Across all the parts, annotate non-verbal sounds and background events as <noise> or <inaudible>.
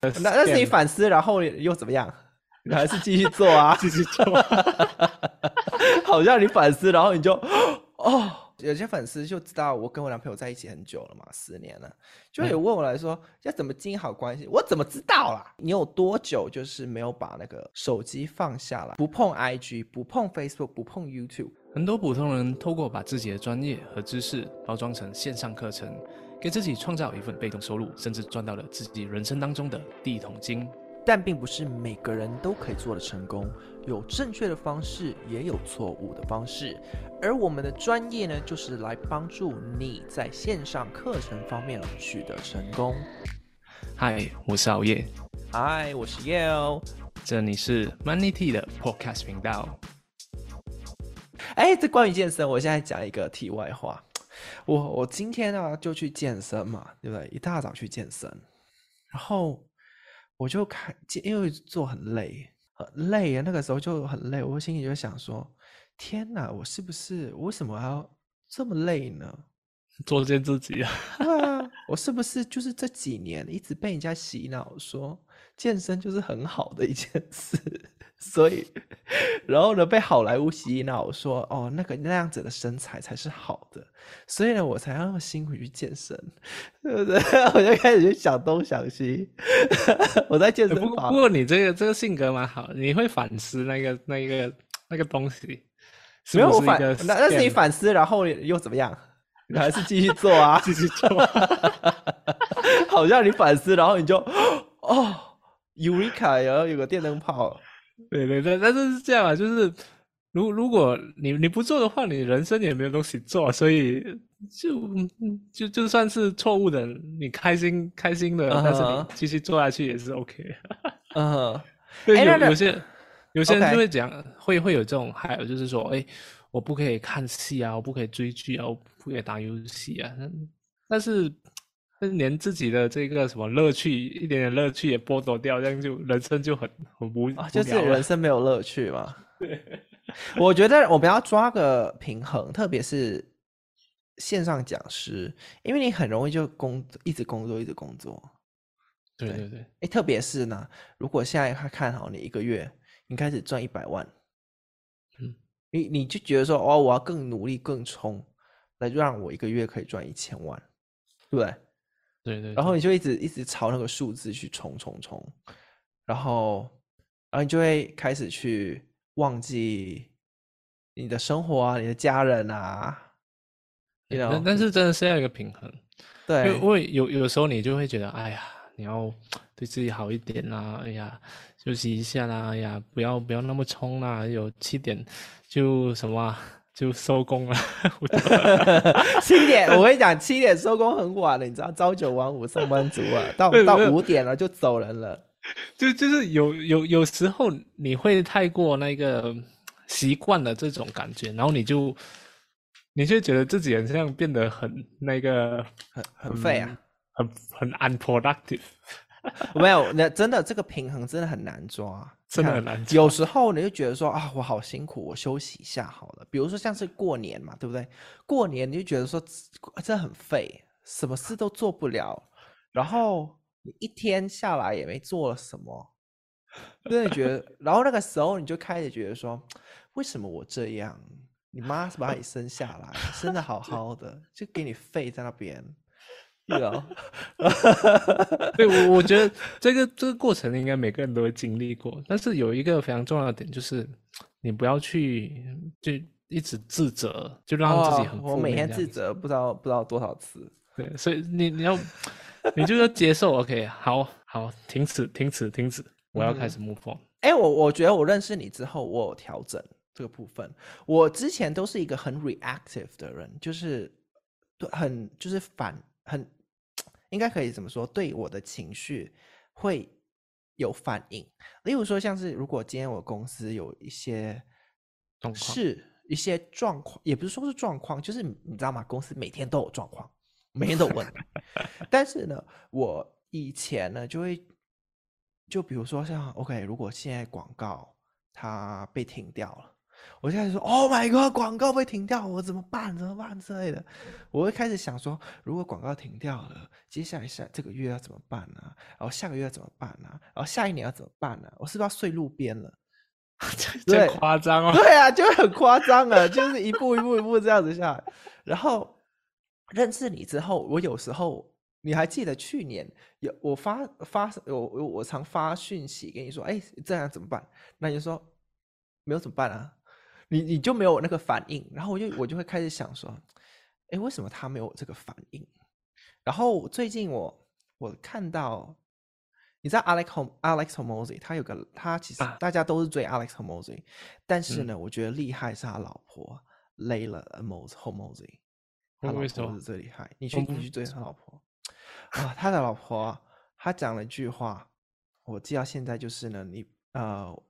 那那是你反思，然后又怎么样？你还是继续做啊，<laughs> 继续做。<laughs> 好像你反思，然后你就哦，有些粉丝就知道我跟我男朋友在一起很久了嘛，十年了，就有问我来说、嗯、要怎么经营好关系，我怎么知道啦？你有多久就是没有把那个手机放下来，不碰 IG，不碰 Facebook，不碰 YouTube？很多普通人透过把自己的专业和知识包装成线上课程。给自己创造一份被动收入，甚至赚到了自己人生当中的第一桶金。但并不是每个人都可以做的成功，有正确的方式，也有错误的方式。而我们的专业呢，就是来帮助你在线上课程方面取得成功。嗨，我是熬夜。嗨，我是 Yale。这里是 Money Tea 的 Podcast 频道。哎，这关于健身，我现在讲一个题外话。我我今天呢、啊、就去健身嘛，对不对？一大早去健身，然后我就看，因为做很累，很累啊。那个时候就很累，我心里就想说：天哪，我是不是为什么还要这么累呢？<laughs> 作践自己啊！啊，我是不是就是这几年一直被人家洗脑说健身就是很好的一件事？<laughs> 所以，然后呢，被好莱坞洗脑说，哦，那个那样子的身材才是好的，所以呢，我才要那么辛苦去健身，对不对？<laughs> 我就开始去想东想西。<laughs> 我在健身房。不过，不过你这个这个性格蛮好，你会反思那个那个那个东西。没有我反，那那是你反思，然后又怎么样？你还是继续做啊，继续做。好像你反思，然后你就哦，Eureka，然后有个电灯泡。对对对，但是是这样啊，就是如如果你你不做的话，你人生也没有东西做，所以就就就算是错误的，你开心开心的，uh -huh. 但是你继续做下去也是 OK。嗯、uh -huh.，对，有有些有些人就会讲，会会有这种，还有就是说，哎，我不可以看戏啊，我不可以追剧啊，我不可以打游戏啊，但是。连自己的这个什么乐趣，一点点乐趣也剥夺掉，这样就人生就很很无、啊，就是人生没有乐趣嘛。对，我觉得我们要抓个平衡，特别是线上讲师，因为你很容易就工一直工作，一直工作。对对对，哎，特别是呢，如果现在他看好你一个月，你开始赚一百万，嗯，你你就觉得说，哦，我要更努力，更冲，来让我一个月可以赚一千万，对不对？对，对对，然后你就一直一直朝那个数字去冲冲冲，然后，然后你就会开始去忘记你的生活啊，你的家人啊，但是真的是要一个平衡，对，因为有有时候你就会觉得，哎呀，你要对自己好一点啦，哎呀，休息一下啦，哎呀，不要不要那么冲啦，有七点就什么。就收工了，<laughs> <laughs> 七点，我跟你讲，七点收工很晚了，你知道，朝九晚五上班族啊，到到五点了就走人了。就就是有有有时候你会太过那个习惯了这种感觉，然后你就你就觉得自己好像变得很那个很很废啊，很很 unproductive。没有，那真的这个平衡真的很难抓，真的很 <laughs> 难抓。有时候你就觉得说啊，我好辛苦，我休息一下好了。比如说像是过年嘛，对不对？过年你就觉得说真的很废，什么事都做不了，然后你一天下来也没做了什么，真的觉得。然后那个时候你就开始觉得说，为什么我这样？你妈是把你生下来，生的好好的，就给你废在那边。<laughs> 对啊，<laughs> 对，我我觉得这个这个过程应该每个人都会经历过，但是有一个非常重要的点就是，你不要去就一直自责，就让自己很、哦。我每天自责不知道不知道多少次。对，所以你你要你就要接受，OK，好好停止停止停止，我要开始 move on。哎、嗯，我我觉得我认识你之后，我有调整这个部分。我之前都是一个很 reactive 的人，就是很就是反很。应该可以怎么说？对我的情绪会有反应。例如说，像是如果今天我公司有一些是一些状况，也不是说是状况，就是你知道吗？公司每天都有状况，每天都有问题。但是呢，我以前呢就会，就比如说像 OK，如果现在广告它被停掉了，我就开始说：“Oh my god，广告被停掉，我怎么办？怎么办之类的。”我会开始想说，如果广告停掉了，接下来下这个月要怎么办呢？然后下个月要怎么办呢？然后下一年要怎么办呢？我是不是要睡路边了？<laughs> 这夸张哦！对啊，就很 <laughs> 夸张啊，就是一步一步一步这样子下来。然后认识你之后，我有时候你还记得去年有我发发我我我常发讯息跟你说：“哎，这样怎么办？”那你就说：“没有怎么办啊？”你你就没有那个反应，然后我就我就会开始想说，哎，为什么他没有这个反应？然后最近我我看到，你知道 Alex Alex Hormozy 他有个他其实大家都是追 Alex Hormozi，但是呢，我觉得厉害是他老婆 Layla Hormozy，他老婆是最厉害。你去你去追他老婆啊，他的老婆他讲了一句话，我记到现在就是呢，你呃，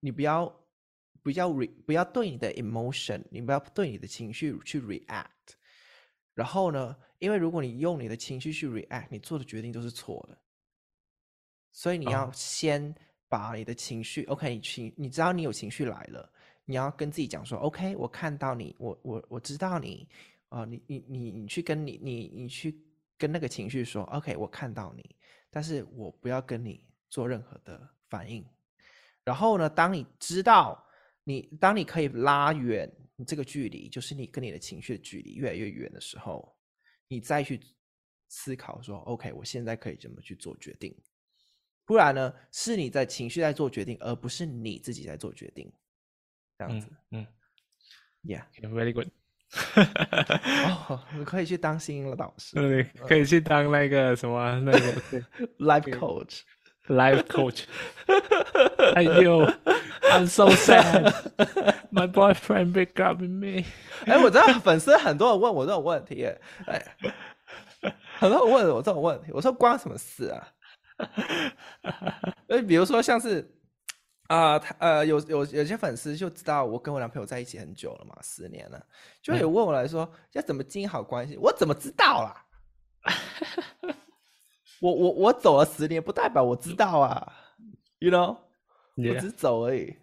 你不要。不要 re 不要对你的 emotion，你不要对你的情绪去 react。然后呢，因为如果你用你的情绪去 react，你做的决定都是错的。所以你要先把你的情绪、oh.，OK，你情，你知道你有情绪来了，你要跟自己讲说，OK，我看到你，我我我知道你，啊、呃，你你你你去跟你你你去跟那个情绪说，OK，我看到你，但是我不要跟你做任何的反应。然后呢，当你知道。你当你可以拉远你这个距离，就是你跟你的情绪的距离越来越远的时候，你再去思考说，OK，我现在可以怎么去做决定？不然呢，是你在情绪在做决定，而不是你自己在做决定。这样子，嗯，嗯，Yeah，very good。哦，<laughs> 你可以去当心理导师，对，可以去当那个什么那个 <laughs> life <laughs> coach，life coach。哎呦。I'm so sad. My boyfriend break up with me. 哎，我知道粉丝很多人问我这种问题，哎，很多人问我这种问题，我说关什么事啊？哎，<laughs> 比如说像是啊，他、呃、呃有有有些粉丝就知道我跟我男朋友在一起很久了嘛，十年了，就有问我来说要怎么经营好关系，我怎么知道啦？<laughs> 我我我走了十年，不代表我知道啊，you know，我只走而已。<laughs>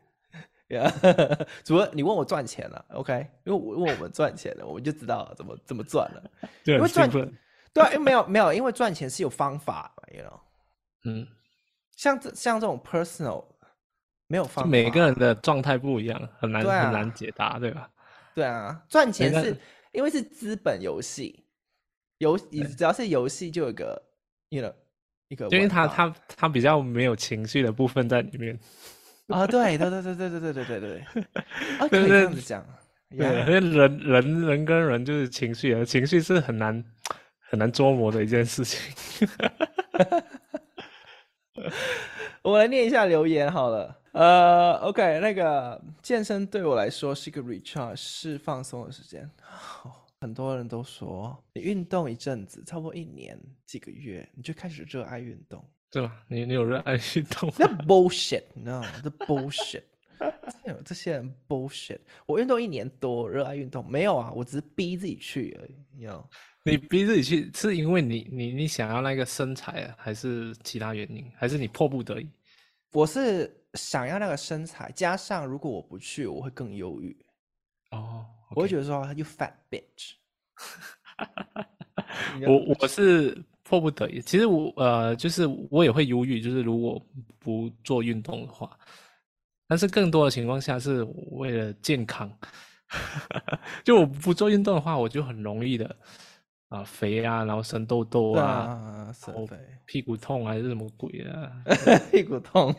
Yeah. 除了你问我赚钱了，OK？因为我问我们赚钱了，我们就知道怎么怎么赚了。<laughs> 对，因为赚，<laughs> 对啊，因为没有没有，因为赚钱是有方法的，you know？嗯，像这像这种 personal 没有方法，每个人的状态不一样，很难、啊、很难解答，对吧？对啊，赚钱是因为是资本游戏，游只要是游戏就有个，you know，一个，因为他他他比较没有情绪的部分在里面。啊、<laughs> 哦，对对对对对对对对对对，啊，可以这样子讲，对，因为人人人跟人就是情绪，情绪是很难很难捉摸的一件事情。<laughs> 我来念一下留言好了，呃，OK，那个健身对我来说是一个 recharge，是放松的时间。<laughs> 很多人都说，你运动一阵子，差不多一年几个月，你就开始热爱运动。对吧？你你有热爱运动？<laughs> 那 bullshit，你知道吗？这 bullshit，<laughs> 这些人 bullshit。我运动一年多，热爱运动没有啊？我只是逼自己去而已。你知道？你逼自己去，是因为你你你想要那个身材啊，还是其他原因？还是你迫不得已？我是想要那个身材，加上如果我不去，我会更忧郁。哦，okay. 我会觉得说，you fat bitch。<laughs> 我我是。迫不得已，其实我呃，就是我也会犹豫，就是如果不做运动的话，但是更多的情况下是为了健康。<laughs> 就我不做运动的话，我就很容易的啊、呃、肥啊，然后生痘痘啊，啊生肥，屁股痛还是什么鬼啊？<laughs> 屁股痛。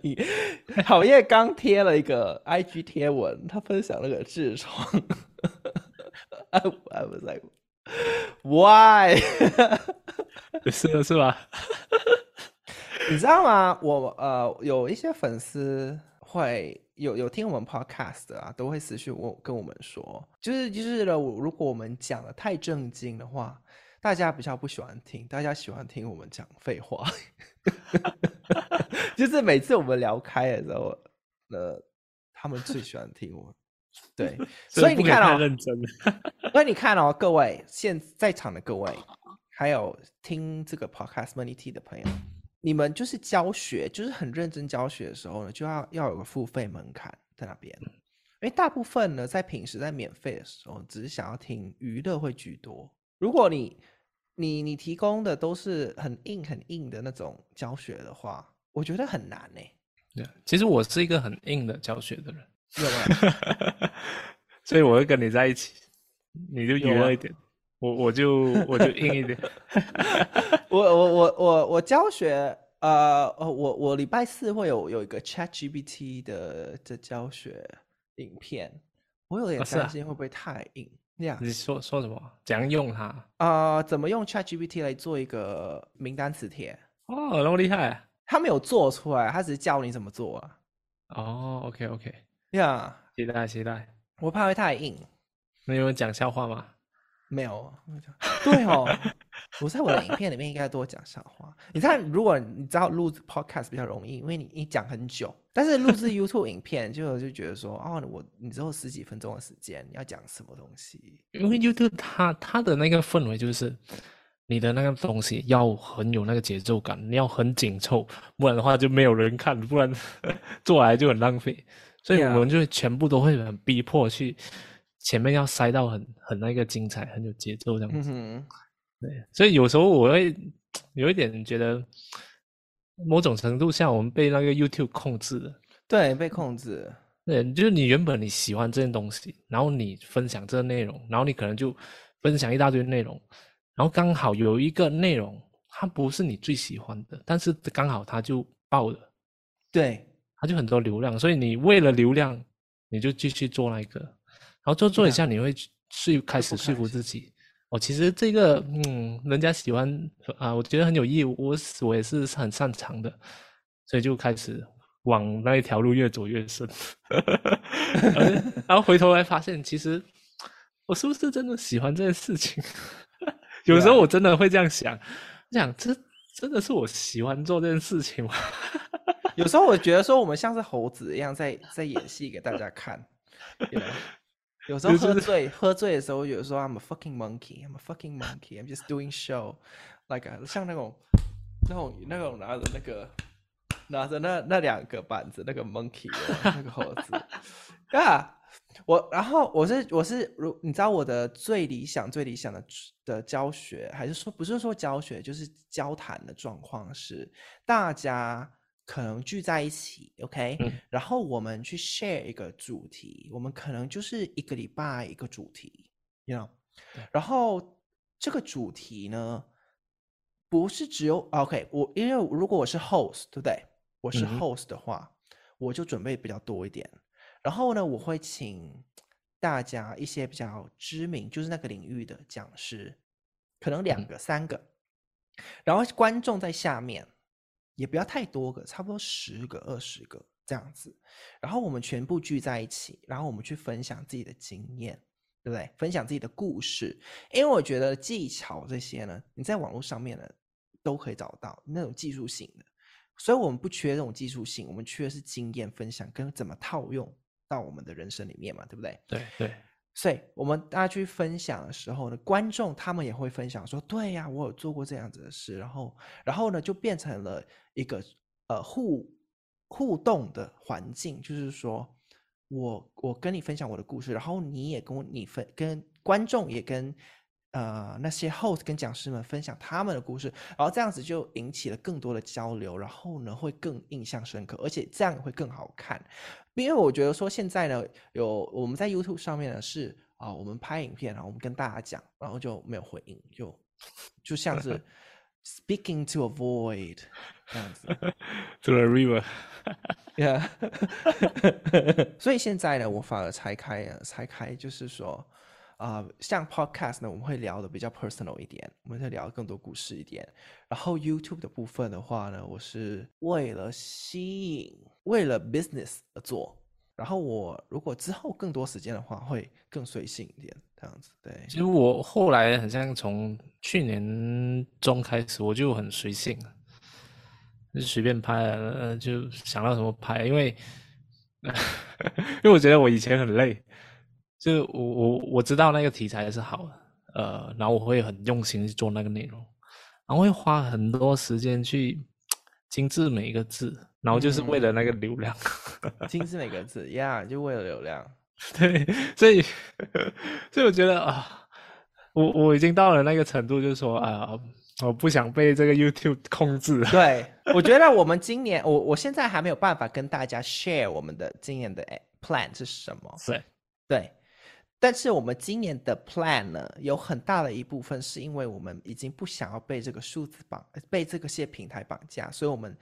你好业刚贴了一个 IG 贴文，他分享那个痔疮。I, I was like, why？是的，是吧？<laughs> 你知道吗？我呃，有一些粉丝会有有听我们 podcast 的啊，都会私讯我跟我们说，就是就是呢，如果我们讲的太正经的话，大家比较不喜欢听，大家喜欢听我们讲废话。<laughs> 就是每次我们聊开的时候，呃，他们最喜欢听我。对，<laughs> 所以你看哦，认真。<laughs> 所以你看哦，各位现在场的各位。还有听这个 podcast Money Tea 的朋友，你们就是教学，就是很认真教学的时候呢，就要要有个付费门槛在那边。因为大部分呢，在平时在免费的时候，只是想要听娱乐会居多。如果你你你提供的都是很硬很硬的那种教学的话，我觉得很难呢。对，其实我是一个很硬的教学的人，有吗？所以我会跟你在一起，你就娱乐一点，我我就我就硬一点。<laughs> 我我我我我教学，呃呃，我我礼拜四会有有一个 ChatGPT 的的教学影片，我有点担心会不会太硬。这样，你说说什么？怎样用它？啊、呃，怎么用 ChatGPT 来做一个名单词帖？哦，那么厉害！他没有做出来，他只是教你怎么做啊。哦，OK OK，呀，期待期待。我怕会太硬。那有人讲笑话吗？没有。对哦。我在我的影片里面应该多讲笑话。你看，如果你知道录制 podcast 比较容易，因为你你讲很久，但是录制 YouTube 影片就就觉得说，哦，我你只有十几分钟的时间，你要讲什么东西？因为 YouTube 它它的那个氛围就是，你的那个东西要很有那个节奏感，你要很紧凑，不然的话就没有人看，不然 <laughs> 做来就很浪费。所以我们就全部都会很逼迫去前面要塞到很很那个精彩，很有节奏这样子。嗯对，所以有时候我会有一点觉得，某种程度下我们被那个 YouTube 控制了。对，被控制。对，就是你原本你喜欢这件东西，然后你分享这个内容，然后你可能就分享一大堆内容，然后刚好有一个内容它不是你最喜欢的，但是刚好它就爆了。对，它就很多流量，所以你为了流量，你就继续做那个，然后做做一下，你会说开始说服自己。哦，其实这个，嗯，人家喜欢啊，我觉得很有意义，我我也是很擅长的，所以就开始往那一条路越走越深，然后回头来发现，其实我是不是真的喜欢这件事情？<laughs> 有时候我真的会这样想，想这真的是我喜欢做这件事情吗？<laughs> 有时候我觉得说，我们像是猴子一样在在演戏给大家看。<laughs> You know? 有时候喝醉，喝醉的时候，有时候 I'm a fucking monkey, I'm a fucking monkey, I'm just doing show, like 像那种那种那种拿着那个拿着那那两个板子那个 monkey 的那个猴子啊，我然后我是我是如你知道我的最理想最理想的的教学，还是说不是说教学，就是交谈的状况是大家。可能聚在一起，OK，嗯，然后我们去 share 一个主题，我们可能就是一个礼拜一个主题，you know，然后这个主题呢，不是只有 OK，我因为如果我是 host，对不对？我是 host 的话，嗯，我就准备比较多一点，然后呢，我会请大家一些比较知名，就是那个领域的讲师，可能两个、嗯、三个，然后观众在下面。也不要太多个，差不多十个、二十个这样子，然后我们全部聚在一起，然后我们去分享自己的经验，对不对？分享自己的故事，因为我觉得技巧这些呢，你在网络上面呢都可以找到那种技术性的，所以我们不缺这种技术性，我们缺的是经验分享跟怎么套用到我们的人生里面嘛，对不对？对对。所以我们大家去分享的时候呢，观众他们也会分享说：“对呀，我有做过这样子的事。”然后，然后呢，就变成了一个呃互互动的环境，就是说我我跟你分享我的故事，然后你也跟我你分跟观众也跟呃那些 host 跟讲师们分享他们的故事，然后这样子就引起了更多的交流，然后呢会更印象深刻，而且这样会更好看。因为我觉得说现在呢，有我们在 YouTube 上面呢是啊，我们拍影片，然后我们跟大家讲，然后就没有回应，就就像是 <laughs> speaking to a void 这样子，<laughs> to a river，yeah。<laughs> 所以现在呢，我反而拆开啊，拆开就是说。啊、像 Podcast 呢，我们会聊的比较 personal 一点，我们会聊更多故事一点。然后 YouTube 的部分的话呢，我是为了吸引，为了 business 而做。然后我如果之后更多时间的话，会更随性一点，这样子。对，其实我后来好像从去年中开始，我就很随性，就随便拍，呃，就想到什么拍，因为 <laughs> 因为我觉得我以前很累。就我我我知道那个题材是好的，呃，然后我会很用心去做那个内容，然后会花很多时间去精致每一个字，然后就是为了那个流量，嗯、精致每个字呀，yeah, 就为了流量。<laughs> 对，所以所以我觉得啊，我我已经到了那个程度，就是说啊，我不想被这个 YouTube <laughs> 控制。对，我觉得我们今年，我我现在还没有办法跟大家 share 我们的今年的 plan 是什么。对，对。但是我们今年的 plan 呢，有很大的一部分是因为我们已经不想要被这个数字绑，被这个些平台绑架，所以我们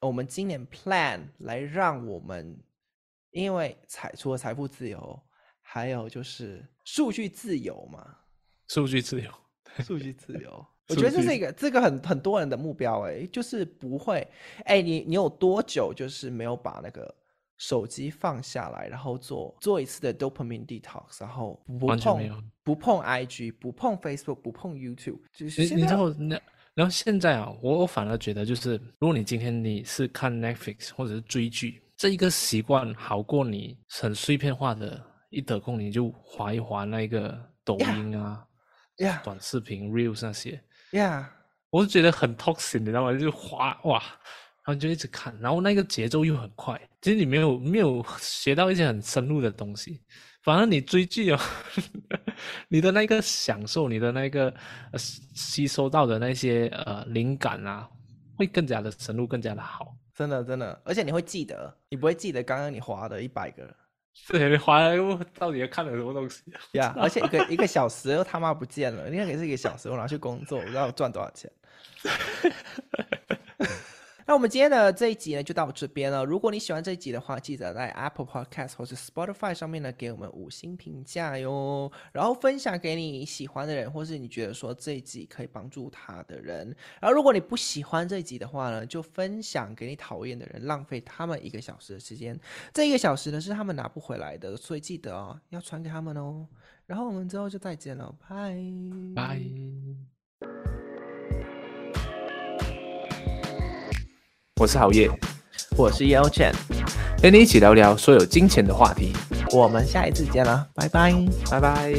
我们今年 plan 来让我们，因为财除了财富自由，还有就是数据自由嘛，数据自由，<laughs> 数据自由，<laughs> 我觉得这是一个这个很很多人的目标哎、欸，就是不会哎，你你有多久就是没有把那个。手机放下来，然后做做一次的 dopamine detox，然后不碰不碰 IG，不碰 Facebook，不碰 YouTube。就是你你知道那然后现在啊，我我反而觉得就是，如果你今天你是看 Netflix 或者是追剧，这一个习惯好过你很碎片化的，一得空你就划一划那个抖音啊，yeah, yeah. 短视频 Reels 那些，Yeah，我就觉得很 toxic，你知道吗？就划哇。然后你就一直看，然后那个节奏又很快，其实你没有没有学到一些很深入的东西，反而你追剧哦，<laughs> 你的那个享受，你的那个呃吸收到的那些呃灵感啊，会更加的深入，更加的好。真的真的，而且你会记得，你不会记得刚刚你划的一百个，<laughs> 对，你划了到底看了什么东西？呀、<laughs> yeah，而且一个一个小时又他妈不见了，你看也是一个小时，我拿去工作，我知道赚多少钱。那我们今天的这一集呢，就到这边了。如果你喜欢这一集的话，记得在 Apple Podcast 或是 Spotify 上面呢，给我们五星评价哟。然后分享给你喜欢的人，或是你觉得说这一集可以帮助他的人。然后如果你不喜欢这一集的话呢，就分享给你讨厌的人，浪费他们一个小时的时间。这一个小时呢，是他们拿不回来的，所以记得哦，要传给他们哦。然后我们之后就再见了，拜拜。我是郝烨，我是 Yo Chen，陪你一起聊聊所有金钱的话题。我们下一次见了，拜拜，拜拜。